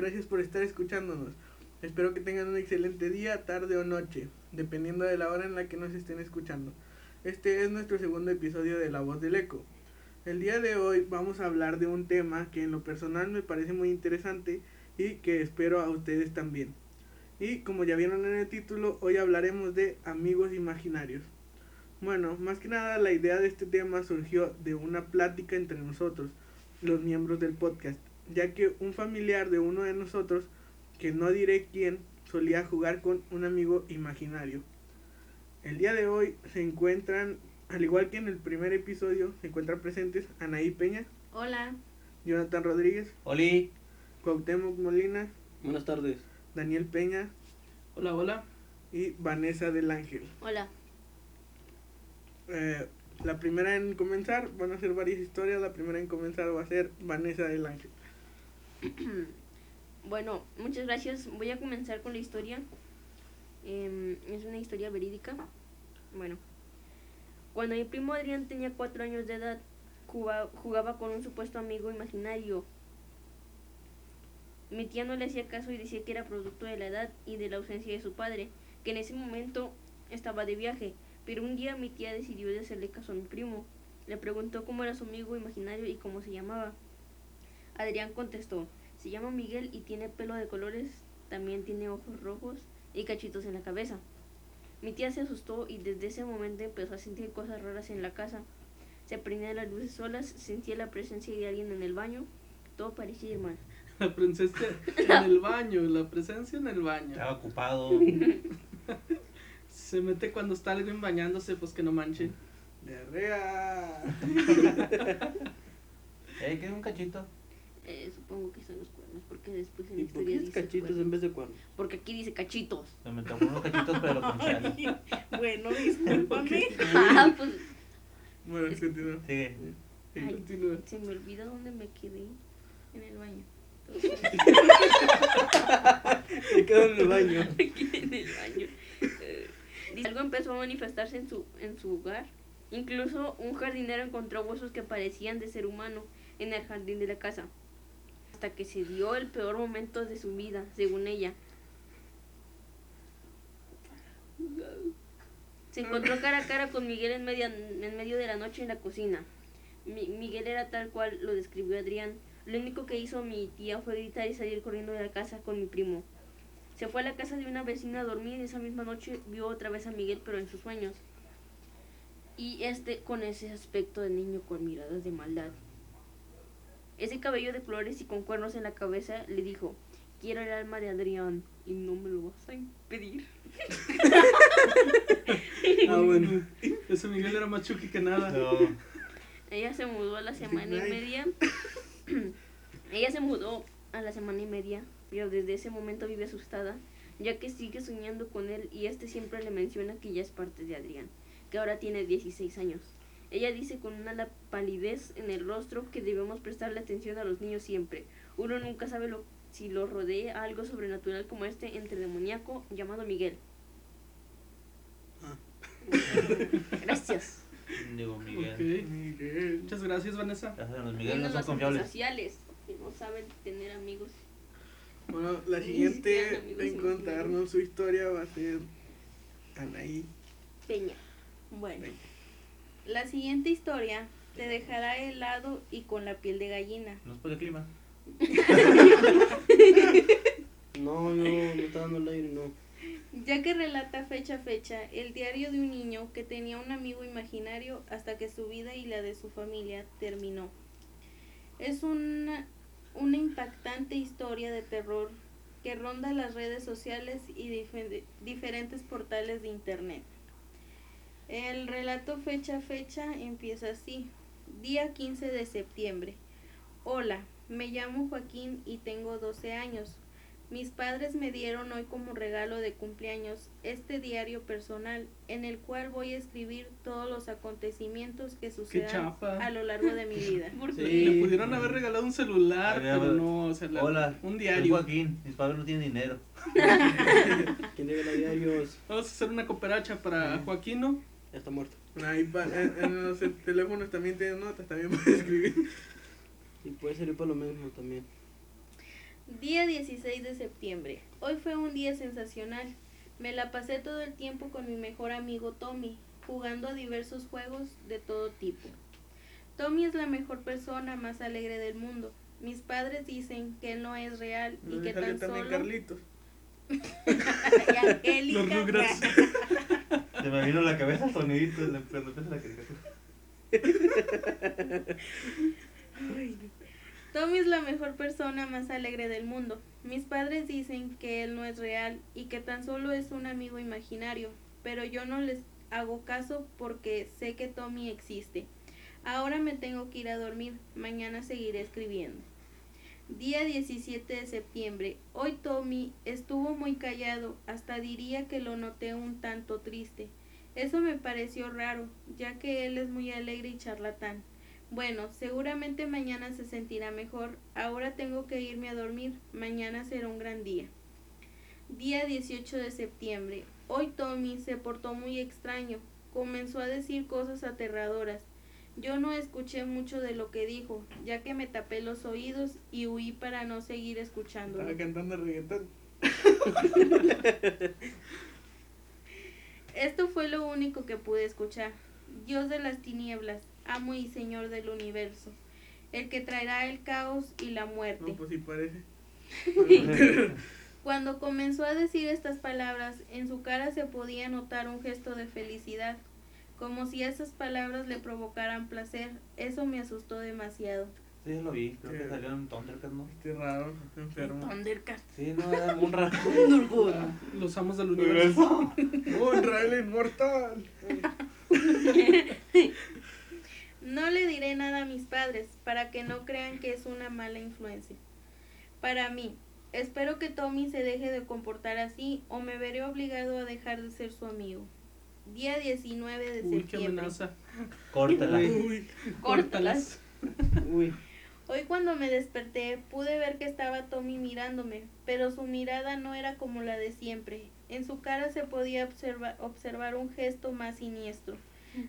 gracias por estar escuchándonos. Espero que tengan un excelente día, tarde o noche, dependiendo de la hora en la que nos estén escuchando. Este es nuestro segundo episodio de La Voz del Eco. El día de hoy vamos a hablar de un tema que en lo personal me parece muy interesante y que espero a ustedes también. Y como ya vieron en el título, hoy hablaremos de amigos imaginarios. Bueno, más que nada la idea de este tema surgió de una plática entre nosotros, los miembros del podcast, ya que un familiar de uno de nosotros, que no diré quién, solía jugar con un amigo imaginario. El día de hoy se encuentran, al igual que en el primer episodio, se encuentran presentes Anaí Peña, Hola. Jonathan Rodríguez, Oli. Cuauhtémoc Molina, Buenas tardes. Daniel Peña Hola, hola. y Vanessa del Ángel. Hola. Eh, la primera en comenzar, van a ser varias historias, la primera en comenzar va a ser Vanessa del Ángel. Bueno, muchas gracias. Voy a comenzar con la historia. Em, es una historia verídica. Bueno, cuando mi primo Adrián tenía cuatro años de edad, juga- jugaba con un supuesto amigo imaginario. Mi tía no le hacía caso y decía que era producto de la edad y de la ausencia de su padre, que en ese momento estaba de viaje. Pero un día mi tía decidió de hacerle caso a mi primo. Le preguntó cómo era su amigo imaginario y cómo se llamaba. Adrián contestó, se llama Miguel y tiene pelo de colores, también tiene ojos rojos y cachitos en la cabeza. Mi tía se asustó y desde ese momento empezó a sentir cosas raras en la casa. Se prendían las luces solas, sentía la presencia de alguien en el baño, todo parecía ir mal. La presencia en el baño, la presencia en el baño. Estaba ocupado. Se mete cuando está alguien bañándose, pues que no manche. Diarrea. Eh, ¿qué un cachito? Eh, supongo que son los cuernos, porque después en la ¿Y por historia qué es dice cachitos cuernos. en vez de cuernos? Porque aquí dice cachitos. Se me tocó unos cachitos, pero con chal. Bueno, discúlpame. ah, pues Bueno, continúa. Sigue. Sí. Ay. Continúa. se me olvidó dónde me quedé. En el baño. Se quedó en el baño. Aquí en el baño. Eh, algo empezó a manifestarse en su, en su hogar. Incluso un jardinero encontró huesos que parecían de ser humano en el jardín de la casa. Hasta que se dio el peor momento de su vida, según ella. Se encontró cara a cara con Miguel en, media, en medio de la noche en la cocina. Mi- Miguel era tal cual lo describió Adrián. Lo único que hizo mi tía fue gritar y salir corriendo de la casa con mi primo. Se fue a la casa de una vecina a dormir y esa misma noche vio otra vez a Miguel, pero en sus sueños. Y este con ese aspecto de niño con miradas de maldad. Ese cabello de flores y con cuernos en la cabeza le dijo, quiero el alma de Adrián y no me lo vas a impedir. Ah, bueno. Ese Miguel era más chuki que nada. No. Ella se mudó a la semana y media. Ella se mudó a la semana y media, pero desde ese momento vive asustada, ya que sigue soñando con él y este siempre le menciona que ya es parte de Adrián, que ahora tiene 16 años. Ella dice con una palidez en el rostro que debemos prestarle atención a los niños siempre. Uno nunca sabe lo, si lo rodea algo sobrenatural como este entre demoníaco llamado Miguel. Ah. Gracias. Digo, Miguel. Muchas gracias, Vanessa. Los Y Miguel no son confiables. sociales, que no saben tener amigos. Bueno, la siguiente en contarnos su historia va a ser Anaí. Peña. Bueno, la siguiente historia te dejará helado y con la piel de gallina. No es por el clima. No, no, no está dando el aire, no. Ya que relata fecha a fecha el diario de un niño que tenía un amigo imaginario hasta que su vida y la de su familia terminó. Es una, una impactante historia de terror que ronda las redes sociales y dife- diferentes portales de internet. El relato fecha a fecha empieza así. Día 15 de septiembre. Hola, me llamo Joaquín y tengo 12 años. Mis padres me dieron hoy como regalo de cumpleaños este diario personal en el cual voy a escribir todos los acontecimientos que sucedan a lo largo de mi vida. ¿Por Sí. Le pudieron haber regalado un celular, ver, pero no, o sea, la- Hola. un Soy diario. Joaquín. Mis padres no tienen dinero. ¿Quién debe diarios? Vamos a hacer una cooperacha para Joaquín, ¿no? Ya está muerto. Ahí pa- en, en los teléfonos también tienen notas, también puedes escribir. Y puede servir para lo mismo también. Día 16 de septiembre. Hoy fue un día sensacional. Me la pasé todo el tiempo con mi mejor amigo Tommy, jugando a diversos juegos de todo tipo. Tommy es la mejor persona más alegre del mundo. Mis padres dicen que él no es real y ¿Dónde que tan solo Carlitos? y Angélica. Me vino la cabeza sonidito de la la caricatura. Tommy es la mejor persona más alegre del mundo. Mis padres dicen que él no es real y que tan solo es un amigo imaginario, pero yo no les hago caso porque sé que Tommy existe. Ahora me tengo que ir a dormir, mañana seguiré escribiendo. Día 17 de septiembre. Hoy Tommy estuvo muy callado, hasta diría que lo noté un tanto triste. Eso me pareció raro, ya que él es muy alegre y charlatán. Bueno, seguramente mañana se sentirá mejor. Ahora tengo que irme a dormir. Mañana será un gran día. Día 18 de septiembre. Hoy Tommy se portó muy extraño. Comenzó a decir cosas aterradoras. Yo no escuché mucho de lo que dijo, ya que me tapé los oídos y huí para no seguir escuchándolo. Estaba cantando reggaetón. Esto fue lo único que pude escuchar. Dios de las tinieblas, amo y Señor del universo, el que traerá el caos y la muerte. No, pues sí parece. Cuando comenzó a decir estas palabras, en su cara se podía notar un gesto de felicidad, como si esas palabras le provocaran placer. Eso me asustó demasiado. Sí, lo vi. Creo Sí. que salió en Thundercat, ¿no? Raro, enfermo. Thundercat. Sí, no, era un raro. Los amos del universo. ¡Oh, Israel inmortal! No le diré nada a mis padres para que no crean que es una mala influencia. Para mí, espero que Tommy se deje de comportar así o me veré obligado a dejar de ser su amigo. Día 19 de Uy, qué septiembre. amenaza. Córtala. Uy, Córtalas. Uy, Hoy cuando me desperté pude ver que estaba Tommy mirándome, pero su mirada no era como la de siempre. En su cara se podía observa- observar un gesto más siniestro.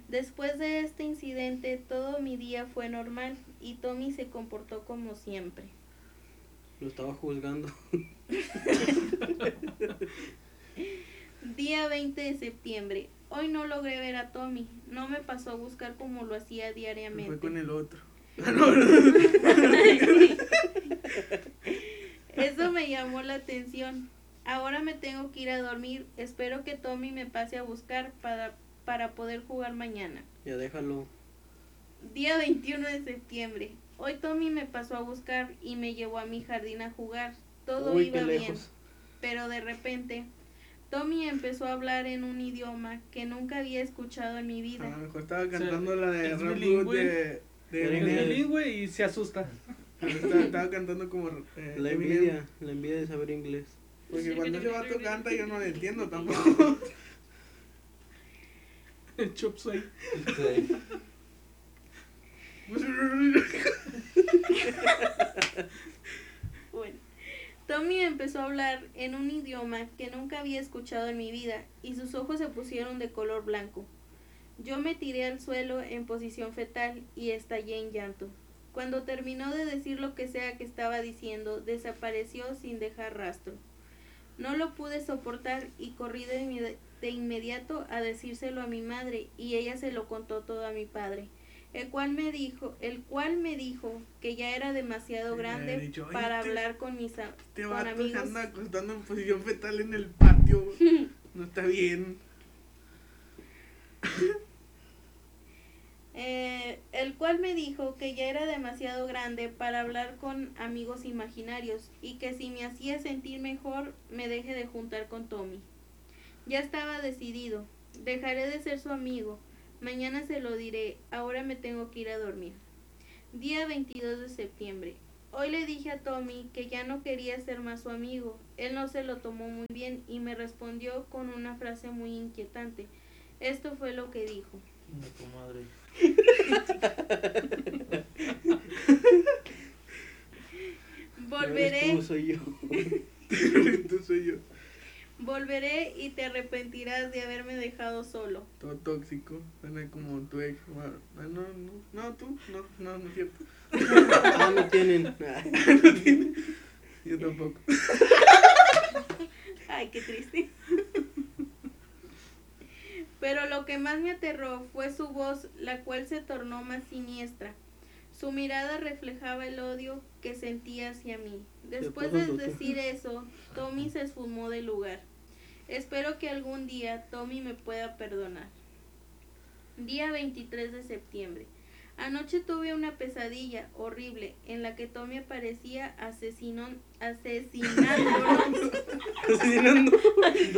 Después de este incidente todo mi día fue normal y Tommy se comportó como siempre. lo estaba juzgando. Día 20 de septiembre. Hoy no logré ver a Tommy. No me pasó a buscar como lo hacía me diariamente. fue con el otro. Eso me llamó la atención. Ahora me tengo que ir a dormir. Espero que Tommy me pase a buscar para, para poder jugar mañana. Ya déjalo. Día 21 de septiembre. Hoy Tommy me pasó a buscar y me llevó a mi jardín a jugar. Todo Uy, iba qué bien. Pero de repente, Tommy empezó a hablar en un idioma que nunca había escuchado en mi A vida. lo mejor estaba cantando la de es Rap de, de bilingüe y se asusta. Estaba, estaba cantando como eh, La Eminem. envidia, la envidia de saber inglés. Porque cuando ese vato canta yo no le entiendo tampoco. El chop suey. Tommy empezó a hablar en un idioma que nunca había escuchado en mi vida y sus ojos se pusieron de color blanco. Yo me tiré al suelo en posición fetal y estallé en llanto. Cuando terminó de decir lo que sea que estaba diciendo, desapareció sin dejar rastro. No lo pude soportar y corrí de inmediato a decírselo a mi madre y ella se lo contó todo a mi padre, el cual me dijo, el cual me dijo que ya era demasiado grande dicho, "Oye, para este- hablar con mis a- Este con amigos. anda acostando en posición fetal en el patio. No está bien. Eh, el cual me dijo que ya era demasiado grande para hablar con amigos imaginarios y que si me hacía sentir mejor me deje de juntar con Tommy. Ya estaba decidido, dejaré de ser su amigo, mañana se lo diré, ahora me tengo que ir a dormir. Día 22 de septiembre. Hoy le dije a Tommy que ya no quería ser más su amigo. Él no se lo tomó muy bien y me respondió con una frase muy inquietante. Esto fue lo que dijo. Volveré, tú, soy yo. Entonces soy yo. Volveré y te arrepentirás de haberme dejado solo. Todo tóxico. Suena como tu ex. Bueno, ah, no, no, no, tú. No, no, no es cierto. Ah, no tienen. Yo tampoco. Ay, qué triste. Pero lo que más me aterró fue su voz, la cual se tornó más siniestra. Su mirada reflejaba el odio que sentía hacia mí. Después de decir eso, Tommy se esfumó del lugar. Espero que algún día Tommy me pueda perdonar. Día 23 de septiembre. Anoche tuve una pesadilla horrible en la que Tommy aparecía Asesinando.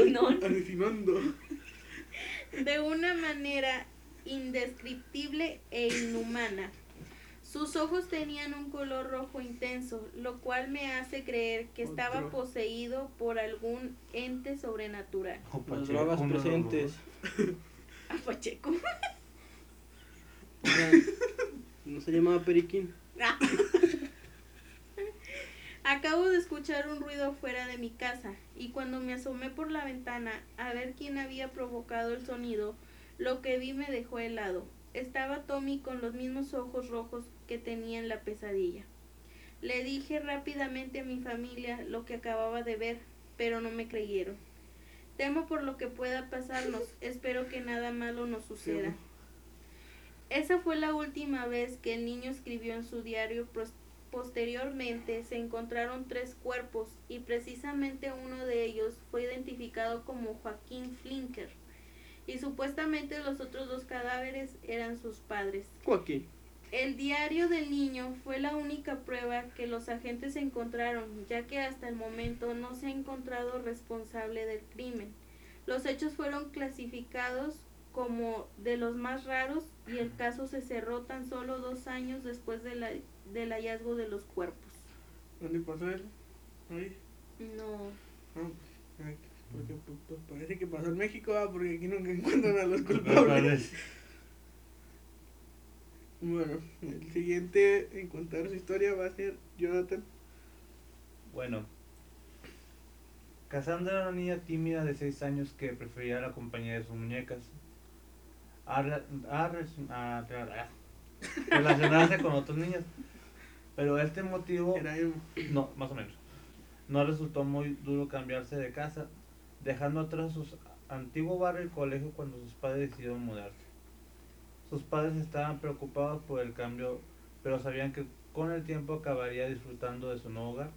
No, Asesinando. de una manera indescriptible e inhumana. Sus ojos tenían un color rojo intenso, lo cual me hace creer que estaba Otro. poseído por algún ente sobrenatural. O Las Pacheco, drogas uno de los presentes. A Pacheco. Oiga, ¿No se llamaba Periquín? Acabo de escuchar un ruido fuera de mi casa y cuando me asomé por la ventana a ver quién había provocado el sonido, lo que vi me dejó helado. Estaba Tommy con los mismos ojos rojos que tenía en la pesadilla. Le dije rápidamente a mi familia lo que acababa de ver, pero no me creyeron. Temo por lo que pueda pasarnos, espero que nada malo nos suceda. Esa fue la última vez que el niño escribió en su diario. Posteriormente se encontraron tres cuerpos y precisamente uno de ellos fue identificado como Joaquín Flinker y supuestamente los otros dos cadáveres eran sus padres. Joaquín. El diario del niño fue la única prueba que los agentes encontraron, ya que hasta el momento no se ha encontrado responsable del crimen. Los hechos fueron clasificados como de los más raros y el caso se cerró tan solo dos años después de la- del hallazgo de los cuerpos. ¿Dónde pasó eso? Ahí. No, No, pues, ay, porque pues, pues, parece que pasó en México, ah, porque aquí nunca encuentran a los culpables. Bueno, el siguiente en contar su historia va a ser Jonathan. Bueno, Cassandra era una niña tímida de 6 años que prefería la compañía de sus muñecas. A, rela- a relacionarse con otros niños. Pero este motivo, Era emo. no, más o menos, no resultó muy duro cambiarse de casa, dejando atrás su antiguo barrio y colegio cuando sus padres decidieron mudarse. Sus padres estaban preocupados por el cambio, pero sabían que con el tiempo acabaría disfrutando de su nuevo hogar.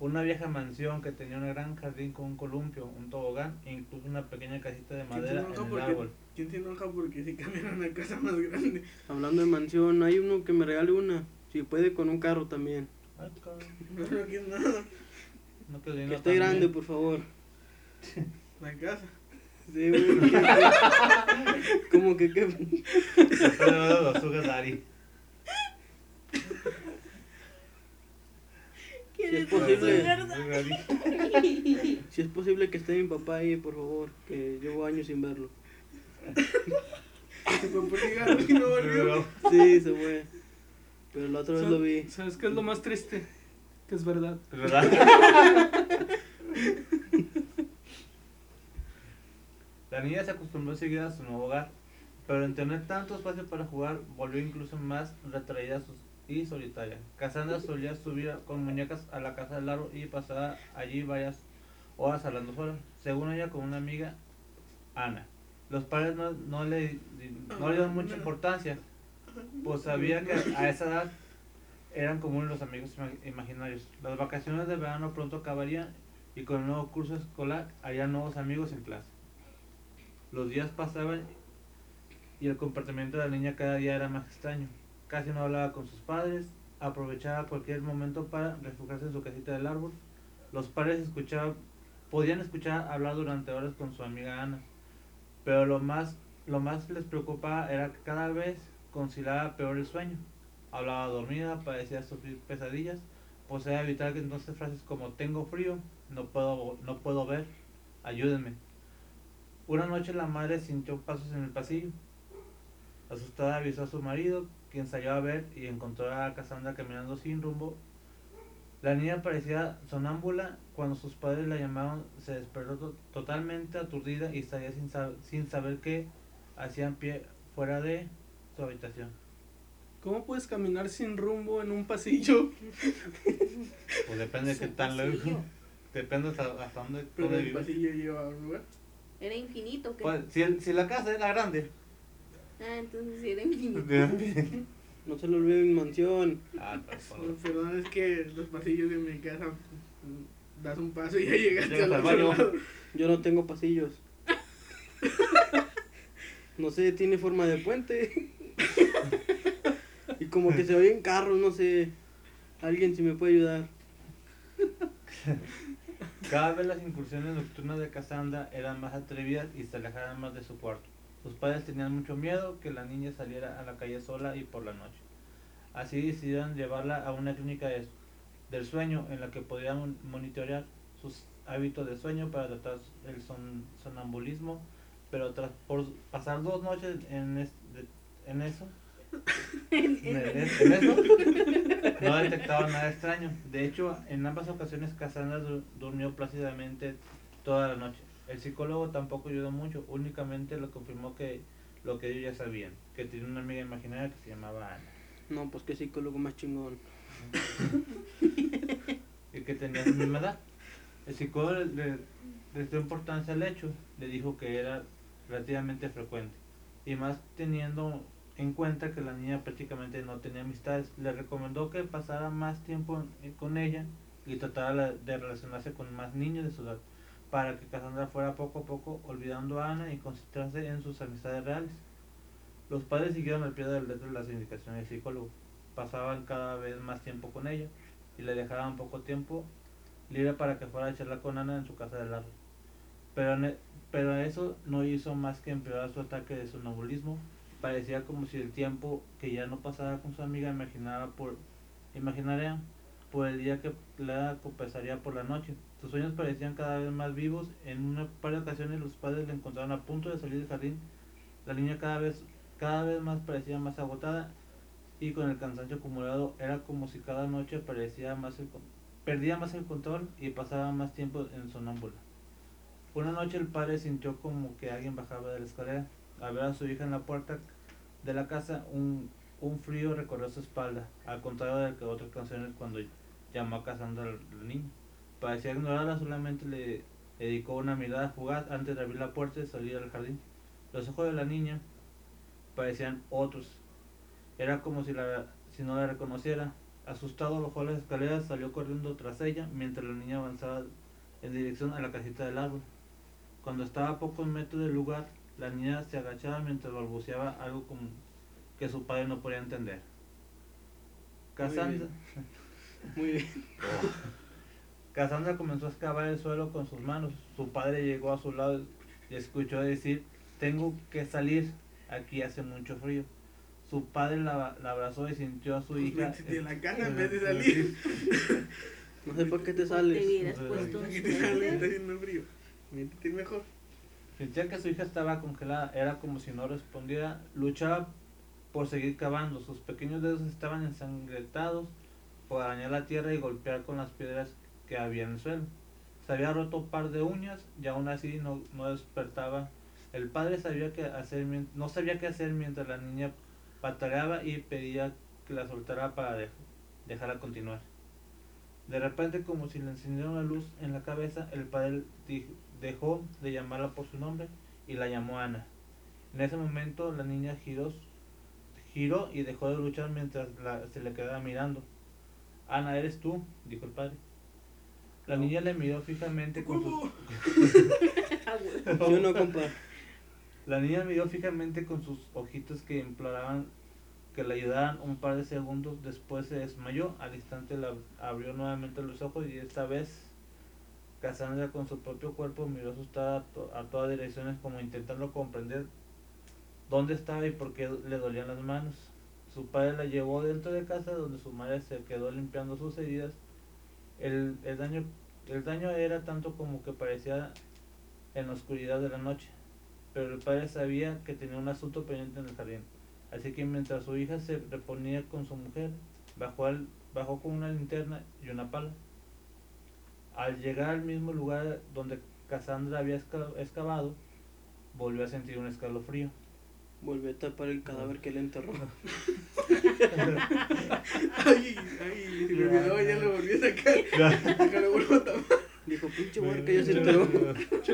Una vieja mansión que tenía un gran jardín con un columpio, un tobogán e incluso una pequeña casita de ¿Quién se madera en el porque, árbol. ¿Quién se enoja porque se cambiaron a casa más grande? Hablando de mansión, hay uno que me regale una. Si puede, con un carro también. Ay, cabrón, No, no quiero nada. no Que esté grande, por favor. La casa. Sí, güey, que- Como que, que Después de ver los sugar daddy. ¿quieres es posible. si es posible que esté mi papá ahí, por favor, que llevo años sin verlo. Se fue por cigarro y no volvió. Sí, se fue. Pero la otra vez lo vi. ¿Sabes qué es lo más triste? Que es verdad. ¿Es verdad? La niña se acostumbró a seguir a su nuevo hogar, pero en tener tanto espacio para jugar, volvió incluso más retraída y solitaria. Cassandra solía subir con muñecas a la casa del árbol y pasaba allí varias horas hablando sola, según ella con una amiga, Ana. Los padres no, le, no le dieron mucha importancia, pues sabía que a esa edad eran comunes los amigos ima- imaginarios. Las vacaciones de verano pronto acabarían y con el nuevo curso escolar harían nuevos amigos en clase. Los días pasaban y el comportamiento de la niña cada día era más extraño. Casi no hablaba con sus padres, aprovechaba cualquier momento para refugiarse en su casita del árbol. Los padres escuchaban, podían escuchar hablar durante horas con su amiga Ana, pero lo más, lo más les preocupaba era que cada vez conciliaba peor el sueño. Hablaba dormida, parecía sufrir pesadillas, posee evitar que entonces frases como tengo frío, no puedo, no puedo ver, ayúdenme. Una noche la madre sintió pasos en el pasillo. Asustada avisó a su marido, quien salió a ver y encontró a Cassandra caminando sin rumbo La niña parecía sonámbula. Cuando sus padres la llamaron, se despertó to- totalmente aturdida y salía sin, sab- sin saber qué hacían pie fuera de su habitación. ¿Cómo puedes caminar sin rumbo en un pasillo? Pues depende de qué tan lejos. Depende hasta, hasta dónde, Pero dónde el vives. pasillo lleva a un lugar. Era infinito, ¿qué? Pues, si, el- si la casa era grande. Ah, entonces sí era infinito. No se le olvide mi mansión. ah, pues, por- Oh, Perdón, es que los pasillos de mi casa mm, das un paso y ya llegaste Llegas al baño. lado. Yo no tengo pasillos. No sé, tiene forma de puente. Y como que se oyen carros, no sé. Alguien si me puede ayudar. Cada vez las incursiones nocturnas de Cassandra eran más atrevidas y se alejaban más de su cuarto. Sus padres tenían mucho miedo que la niña saliera a la calle sola y por la noche. Así decidieron llevarla a una clínica de- del sueño en la que podían monitorear sus hábitos de sueño para tratar el son- sonambulismo, pero tras por pasar dos noches en, es- de- en eso, en, en- en eso, no detectaban nada extraño. De hecho, en ambas ocasiones Cassandra du- durmió plácidamente toda la noche. El psicólogo tampoco ayudó mucho, únicamente le confirmó que lo que ellos ya sabían, que tenía una amiga imaginaria que se llamaba Ana No, pues qué psicólogo más chingón. y que tenía su misma edad. El psicólogo le, le- le dio importancia al hecho, le dijo que era relativamente frecuente y más teniendo en cuenta que la niña prácticamente no tenía amistades, le recomendó que pasara más tiempo en- con ella y tratara de relacionarse con más niños de su edad, para que Cassandra fuera poco a poco olvidando a Ana y concentrarse en sus amistades reales. Los padres siguieron al pie de la letra las indicaciones del psicólogo, pasaban cada vez más tiempo con ella y le dejaban poco tiempo libre para que fuera a charlar con Ana en su casa del árbol. Pero, pero eso no hizo más que empeorar su ataque de sonambulismo. Parecía como si el tiempo que ya no pasaba con su amiga imaginara por, imaginaria por el día que la compensaría por la noche. Sus sueños parecían cada vez más vivos. En una par de ocasiones los padres la encontraron a punto de salir del jardín. La niña cada vez, cada vez más parecía más agotada y con el cansancio acumulado era como si cada noche parecía más el, perdía más el control y pasaba más tiempo en sonámbula. Una noche el padre sintió como que alguien bajaba de la escalera. Al a su hija en la puerta de la casa, un, un frío recorrió su espalda, al contrario de que otras canciones cuando llamó a Cassandra al niño. Parecía ignorarla, solamente le dedicó una mirada fugaz antes de abrir la puerta y salir al jardín. Los ojos de la niña parecían otros. Era como si, la, si no la reconociera. Asustado bajó las escaleras, salió corriendo tras ella mientras la niña avanzaba en dirección a la casita del árbol. Cuando estaba a pocos metros del lugar, la niña se agachaba mientras balbuceaba algo como que su padre no podía entender. Cassandra, Muy bien. Cassandra comenzó a excavar el suelo con sus manos. Su padre llegó a su lado y escuchó decir, tengo que salir, aquí hace mucho frío. Su padre la, la abrazó y sintió a su Pues hija. métete en la casa en vez de salir. No sé por qué te Te sales. hubieras Pues, puesto ¿Para un qué te sales? Está suéter. haciendo frío. Métete mejor. Sentía que su hija estaba congelada, era como si no respondiera, luchaba por seguir cavando, sus pequeños dedos estaban ensangrentados por arañar la tierra y golpear con las piedras que había en el suelo. Se había roto un par de uñas y aún así no, no despertaba. El padre sabía hacer, no sabía qué hacer mientras la niña pataleaba y pedía que la soltara para de- dejarla continuar. De repente, como si le encendieron la luz en la cabeza, el padre di- dejó de llamarla por su nombre y la llamó Ana. En ese momento la niña giró, giró y dejó de luchar mientras la- se le quedaba mirando. Ana, ¿eres tú? dijo el padre. La niña le miró fijamente con sus... Yo no, compa. La niña miró fijamente con sus ojitos que imploraban que le ayudaran un par de segundos. Después se desmayó. Al instante la abrió nuevamente los ojos y esta vez Cassandra con su propio cuerpo miró asustada a, a todas direcciones como intentando comprender dónde estaba y por qué le dolían las manos. Su padre la llevó dentro de casa donde su madre se quedó limpiando sus heridas. El, el daño, el daño era tanto como que parecía en la oscuridad de la noche pero el padre sabía que tenía un asunto pendiente en el jardín. Así que mientras su hija se reponía con su mujer, Bajó, al- bajó con una linterna y una pala. Al llegar al mismo lugar donde Cassandra había excavado, volvió a sentir un escalofrío. Volvió a tapar el cadáver que le enterró. Ay, ay, se me olvidó, ya lo volví a sacar. Lo vuelvo a tapar. Dijo, pinche mujer que ya se enteró.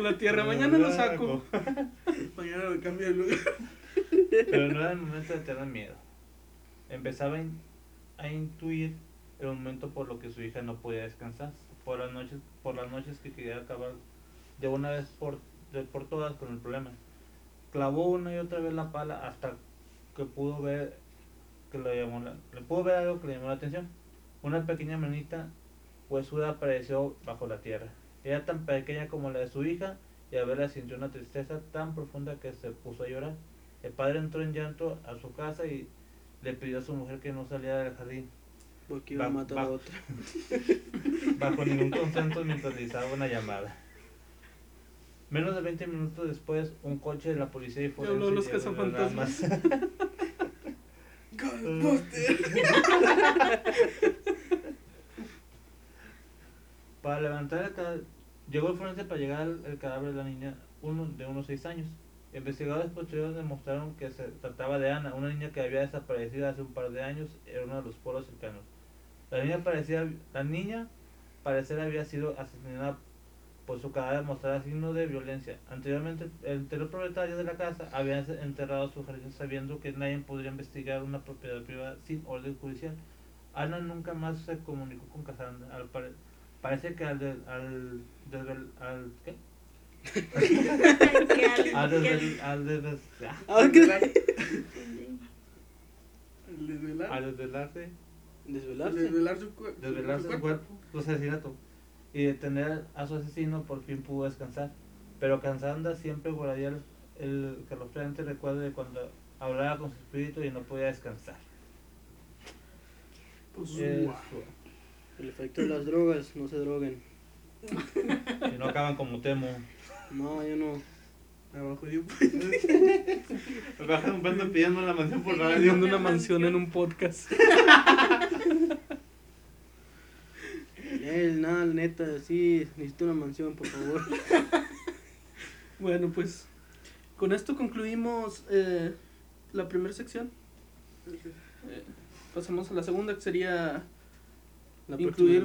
La tierra, mañana lo saco. Mañana lo cambio de lugar. Pero no era el momento de tener miedo. Empezaba a, in- a intuir el momento por lo que su hija no podía descansar. Por las noches, por las noches que quería acabar de una vez por, por todas con el problema. Clavó una y otra vez la pala hasta que pudo ver que le llamó la- le pudo ver algo que le llamó la atención. Una pequeña manita huesuda apareció bajo la tierra. Era tan pequeña como la de su hija y a verla sintió una tristeza tan profunda que se puso a llorar. El padre entró en llanto a su casa y le pidió a su mujer que no saliera del jardín Porque iba a matar a otra. bajo ningún consenso mientras realizaba una llamada. Menos de 20 minutos después, un coche de la policía y forense habló los cazafantasmas. Para levantar el cadáver, llegó el forense para llegar al el cadáver de la niña uno, de unos 6 años. Investigadores posteriores demostraron que se trataba de Ana, una niña que había desaparecido hace un par de años en uno de los pueblos cercanos. La niña parecía, la niña parecer había sido asesinada por su cadáver mostraba signos de violencia. Anteriormente, el anterior propietario de la casa había enterrado su jardín sabiendo que nadie podría investigar una propiedad privada sin orden judicial. Ana nunca más se comunicó con Cassandra. Al pare- parece que al, de- al, desvel- al, ¿qué? Al- desvel- al desvel- al desvelarse, Desvelarse. Desvelar su, cu- desvelarse su su cuerpo, su asesinato y detener a su asesino, por fin pudo descansar. Pero Cassandra siempre guardaría el, el escalofriante recuerdo de cuando hablaba con su espíritu y no podía descansar. Pues. El efecto de las drogas, no se droguen. Si no acaban como Temo. No, yo no. Abajo de un pidiendo la mansión por Viendo una mansión en un podcast. Eh, nada, neta, sí, necesito una mansión, por favor. Bueno, pues con esto concluimos eh, la primera sección. Eh, pasamos a la segunda, que sería La incluir...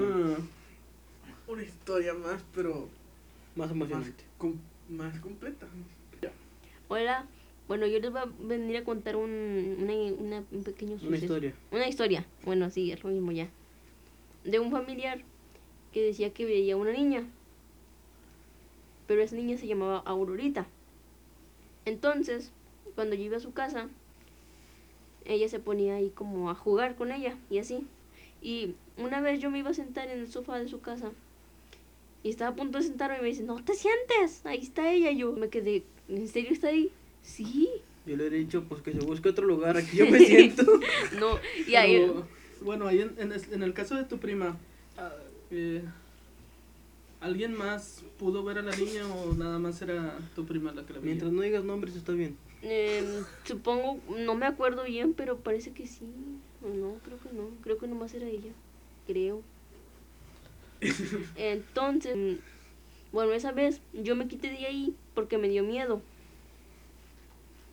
Una historia más, pero Más más, emocionante. com- más completa. Hola, bueno, yo les voy a venir a contar un, una, una- un pequeño Una suceso. historia. Una historia, bueno, sí, es lo mismo ya. De un familiar que decía que veía una niña. Pero esa niña se llamaba Aurorita. Entonces, cuando yo iba a su casa, ella se ponía ahí como a jugar con ella y así. Y una vez yo me iba a sentar en el sofá de su casa y estaba a punto de sentarme y me dice, no te sientes, ahí está ella. Y yo me quedé, ¿en serio está ahí? Sí. Yo le he dicho, pues que se busque otro lugar, aquí yo me siento. No, y ahí... pero, bueno, ahí en, en el caso de tu prima, ah, eh, ¿alguien más pudo ver a la niña o nada más era tu prima la que la veía? Mientras no digas nombres, está bien. Em, supongo, no me acuerdo bien, pero parece que sí. O no, creo que no. Creo que nomás era ella. Creo. Entonces, mm, bueno, esa vez yo me quité de ahí porque me dio miedo.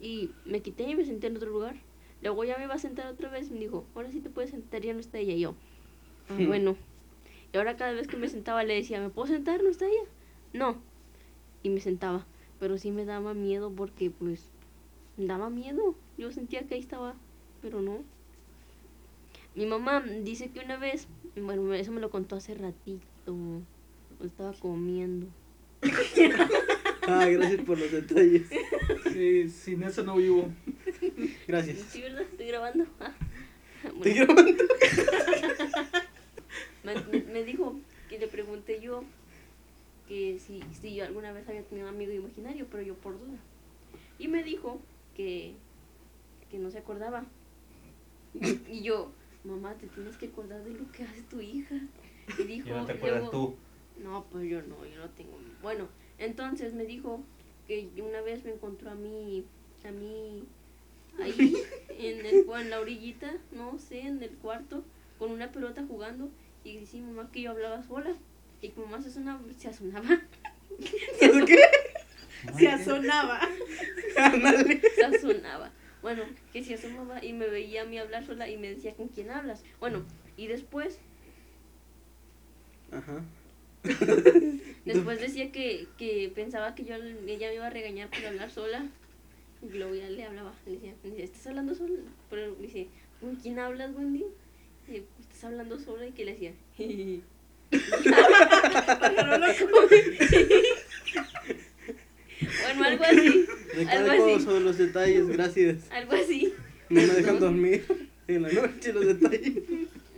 Y me quité y me senté en otro lugar. Luego ya me iba a sentar otra vez y me dijo, ahora sí te puedes sentar, ya no está ella. Y yo, "Ah, bueno. Y ahora cada vez que me sentaba le decía, ¿me puedo sentar? ¿No está ella? No. Y me sentaba. Pero sí me daba miedo porque pues me daba miedo. Yo sentía que ahí estaba, pero no. Mi mamá dice que una vez, bueno, eso me lo contó hace ratito. Estaba comiendo. Ah, gracias por los detalles. Sí, sin eso no vivo. Gracias. Sí, ¿verdad? Estoy grabando. Ah. Estoy grabando. me, me- me dijo que le pregunté yo que si, si yo alguna vez había tenido un amigo imaginario, pero yo por duda. Y me dijo que, que no se acordaba. Y yo, mamá, te tienes que acordar de lo que hace tu hija. Y dijo, Y no te acuerdas luego- tú. No, pues yo no, yo no tengo. Bueno, entonces me dijo que una vez me encontró a mí, a mí, ahí, en, el, en la orillita, no sé, en el cuarto, con una pelota jugando y mi mamá que yo hablaba sola y que mamá se sonaba, se asomaba, ¿Eso qué? Se asonaba. Se asomaba. Bueno, que se asomaba y me veía a mí hablar sola y me decía con quién hablas. Bueno, y después, Ajá. después decía que, que pensaba que yo ella me iba a regañar por hablar sola. Y luego ya le hablaba, le decía, decía, ¿estás hablando sola? Pero le dice, ¿con quién hablas, Wendy? Estás hablando sola y que le decía, Pero no bueno, algo así, algo así, sobre los detalles, gracias. algo así. No me dejan dormir en la noche los detalles.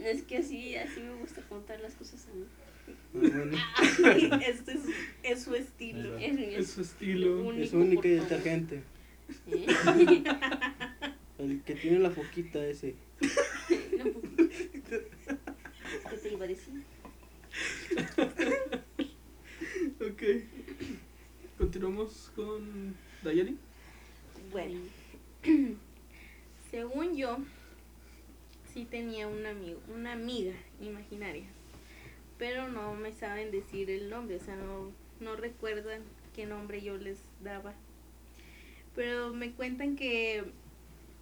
Es que así, así me gusta contar las cosas a mí. Ah, bueno, Este es, es su estilo. Es, su estilo. único, es única y detergente. ¿Eh? El que tiene la foquita ese. No, ¿Qué te iba a decir? Ok. Continuamos con Dayani. Bueno, según yo, sí tenía un amigo, una amiga imaginaria, pero no me saben decir el nombre, o sea, no, no recuerdan qué nombre yo les daba. Pero me cuentan que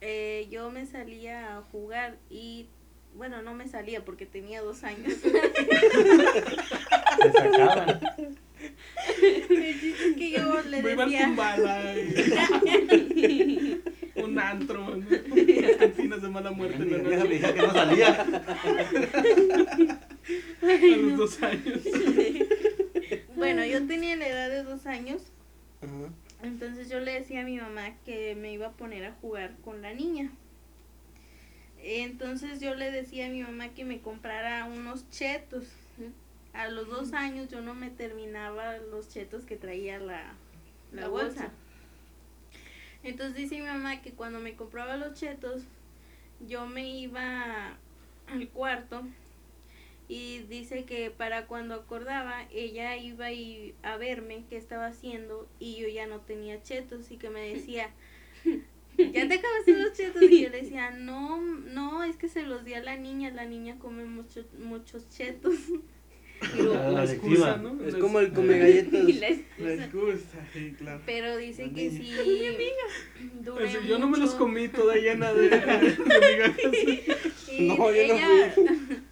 eh, yo me salía a jugar y, bueno, no me salía porque tenía dos años. Se sacaban. El chiste es que yo le Me iba decía... Kumbala. y- Un antro. ¿no? Cantinas de mala muerte en la vieja que no salía. A los dos años. Bueno, yo tenía la edad de dos años Ajá. Entonces yo le decía a mi mamá que me iba a poner a jugar con la niña. Entonces yo le decía a mi mamá que me comprara unos chetos. A los dos años yo no me terminaba los chetos que traía la, la La bolsa. bolsa. Entonces dice mi mamá que cuando me compraba los chetos, yo me iba al cuarto y dice que para cuando acordaba ella iba y- a verme qué estaba haciendo y yo ya no tenía chetos y que me decía ya te acabaste los chetos y yo le decía no no es que se los di a la niña la niña come mucho, muchos chetos Y luego, La excusa, ¿no? Es como el come galletas. la La excusa. sí, claro. pero dice La que niña. sí duré Así, yo no me los comí toda llena de, de migajas. Y No, yo no ella,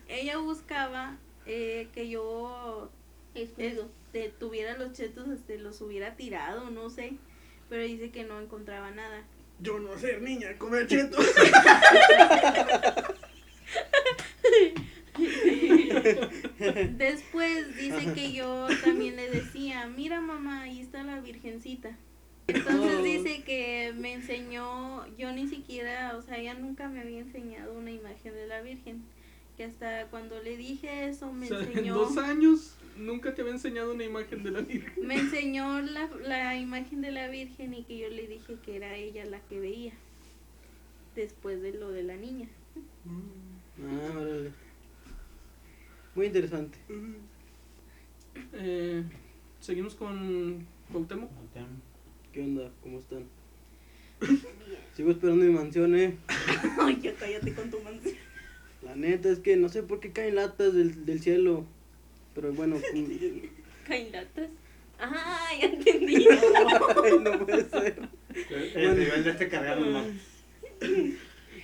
ella buscaba eh, que yo este, tuviera los chetos, este, los hubiera tirado, no sé. Pero dice que no encontraba nada. Yo no sé, niña, comer chetos. Después dice que yo también le decía, mira mamá, ahí está la virgencita. Entonces Oh. dice que me enseñó, yo ni siquiera, o sea, ella nunca me había enseñado una imagen de la Virgen. Que hasta cuando le dije eso me O sea, en enseñó... dos años nunca te había enseñado una imagen de la Virgen. Me enseñó la, la imagen de la Virgen y que yo le dije que era ella la que veía. Después de lo de la niña. Ah, órale. Muy interesante. Eh, seguimos con Cuauhtémoc. ¿Qué onda? ¿Cómo están? Sigo esperando mi mansión, eh. Ay, ya cállate con tu mansión. La neta es que no sé por qué caen latas del, del cielo. Pero bueno, Caen latas. Ah, ya entendí. ay, no puede ser. El nivel de este cargaron más.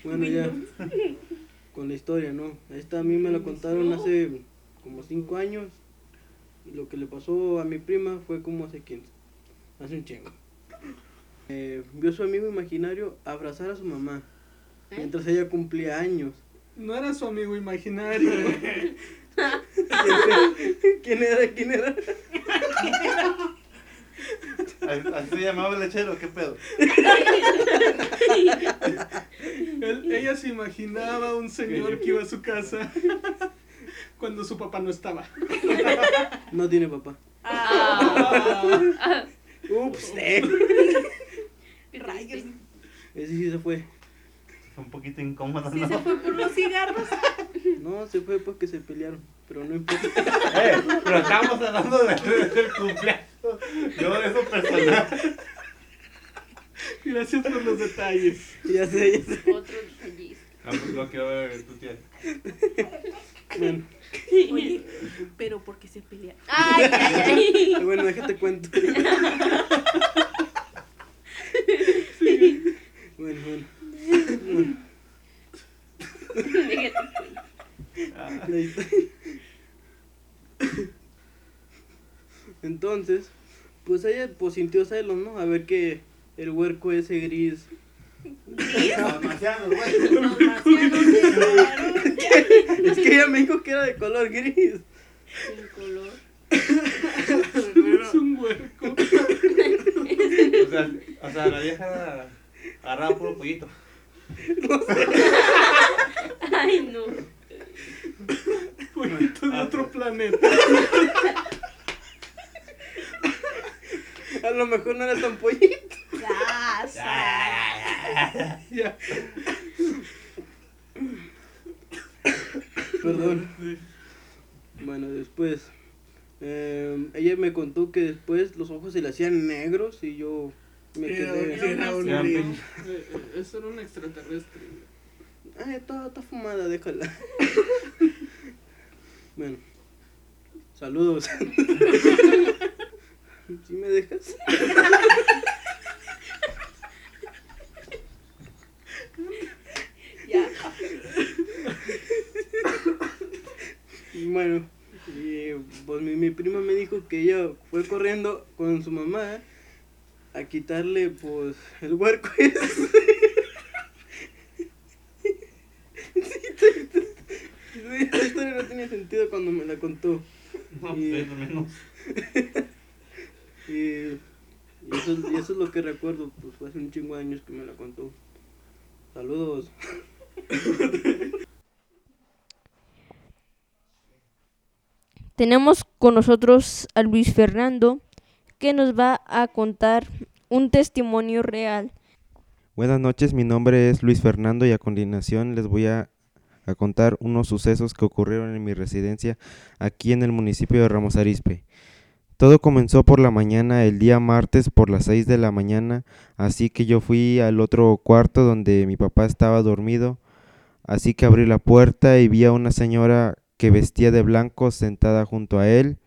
Bueno, ya. Con la historia, ¿no? Esta a mí me la contaron hace como 5 años. Y lo que le pasó a mi prima fue como hace 15. Hace un chingo. Eh, vio a su amigo imaginario abrazar a su mamá. ¿Eh? Mientras ella cumplía años. No era su amigo imaginario. ¿Quién era? ¿Quién era? ¿Así se llamaba el lechero? ¿Qué pedo? Él- ella se imaginaba un señor que iba a su casa cuando su papá no estaba. No tiene papá. Ah, Ups, eh. Rayos. Ese sí se fue. Fue un poquito incómodo, Sí ¿no? se fue por los cigarros. No, se fue porque se pelearon. Pero no importa. Eh, pero estamos hablando de- de- del cumpleaños. No de eso personal. Gracias por los detalles. Ya sé, ya sé. otro feliz. Ah, pues lo quiero ver tu tía. Bueno, Oye, pero ¿por qué se pelea? Ay, ay, ay. bueno, déjate cuento. Bueno, bueno. Bueno, Déjate. Ah, ahí está. Entonces, pues ella pues sintió celos, ¿no? A ver que el huerco ese gris. Demasiado, Es que ella me dijo que era de color gris. sin color. Es un hueco. O sea, o sea, la vieja agarraba puro pollito. Ay, no. Pollito de otro planeta. A lo mejor no era tan pollito. Ya. Perdón. Bueno, después. eh, ella me contó que después los ojos se le hacían negros y yo me Era- quedé. era un. Eh, Eso era un extraterrestre. Ay, está, está fumada, déjala. bueno, saludos. ¿Sí me dejas? Ya. Y bueno, y, pues mi, mi prima me dijo que ella fue corriendo con su mamá a quitarle pues el huerco ese. Esta historia no tenía sentido cuando me la contó. No, Y- pues, menos. Y, y eso, y eso es lo que recuerdo, pues fue hace un chingo de años que me la contó. Saludos. Tenemos con nosotros a Luis Fernando que nos va a contar un testimonio real. Buenas noches, mi nombre es Luis Fernando y a continuación les voy a, a contar unos sucesos que ocurrieron en mi residencia aquí en el municipio de Ramos Arizpe. Todo comenzó por la mañana, el día martes por las 6 de la mañana, así que yo fui al otro cuarto donde mi papá estaba dormido, así que abrí la puerta y vi a una señora que vestía de blanco sentada junto a él,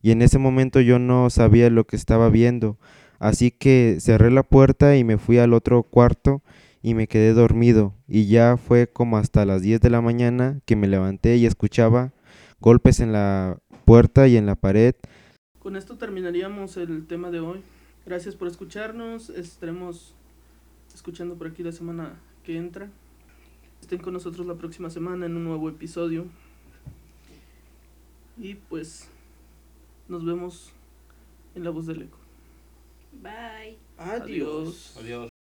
y en ese momento yo no sabía lo que estaba viendo, Así que cerré la puerta y me fui al otro cuarto y me quedé dormido. Y ya fue como hasta las 10 de la mañana que me levanté y escuchaba golpes en la puerta y en la pared. Con esto terminaríamos el tema de hoy. Gracias por escucharnos. Estaremos escuchando por aquí la semana que entra. Estén con nosotros la próxima semana en un nuevo episodio. Y pues nos vemos en la voz del eco. Bye. Adiós. Adiós. Adiós.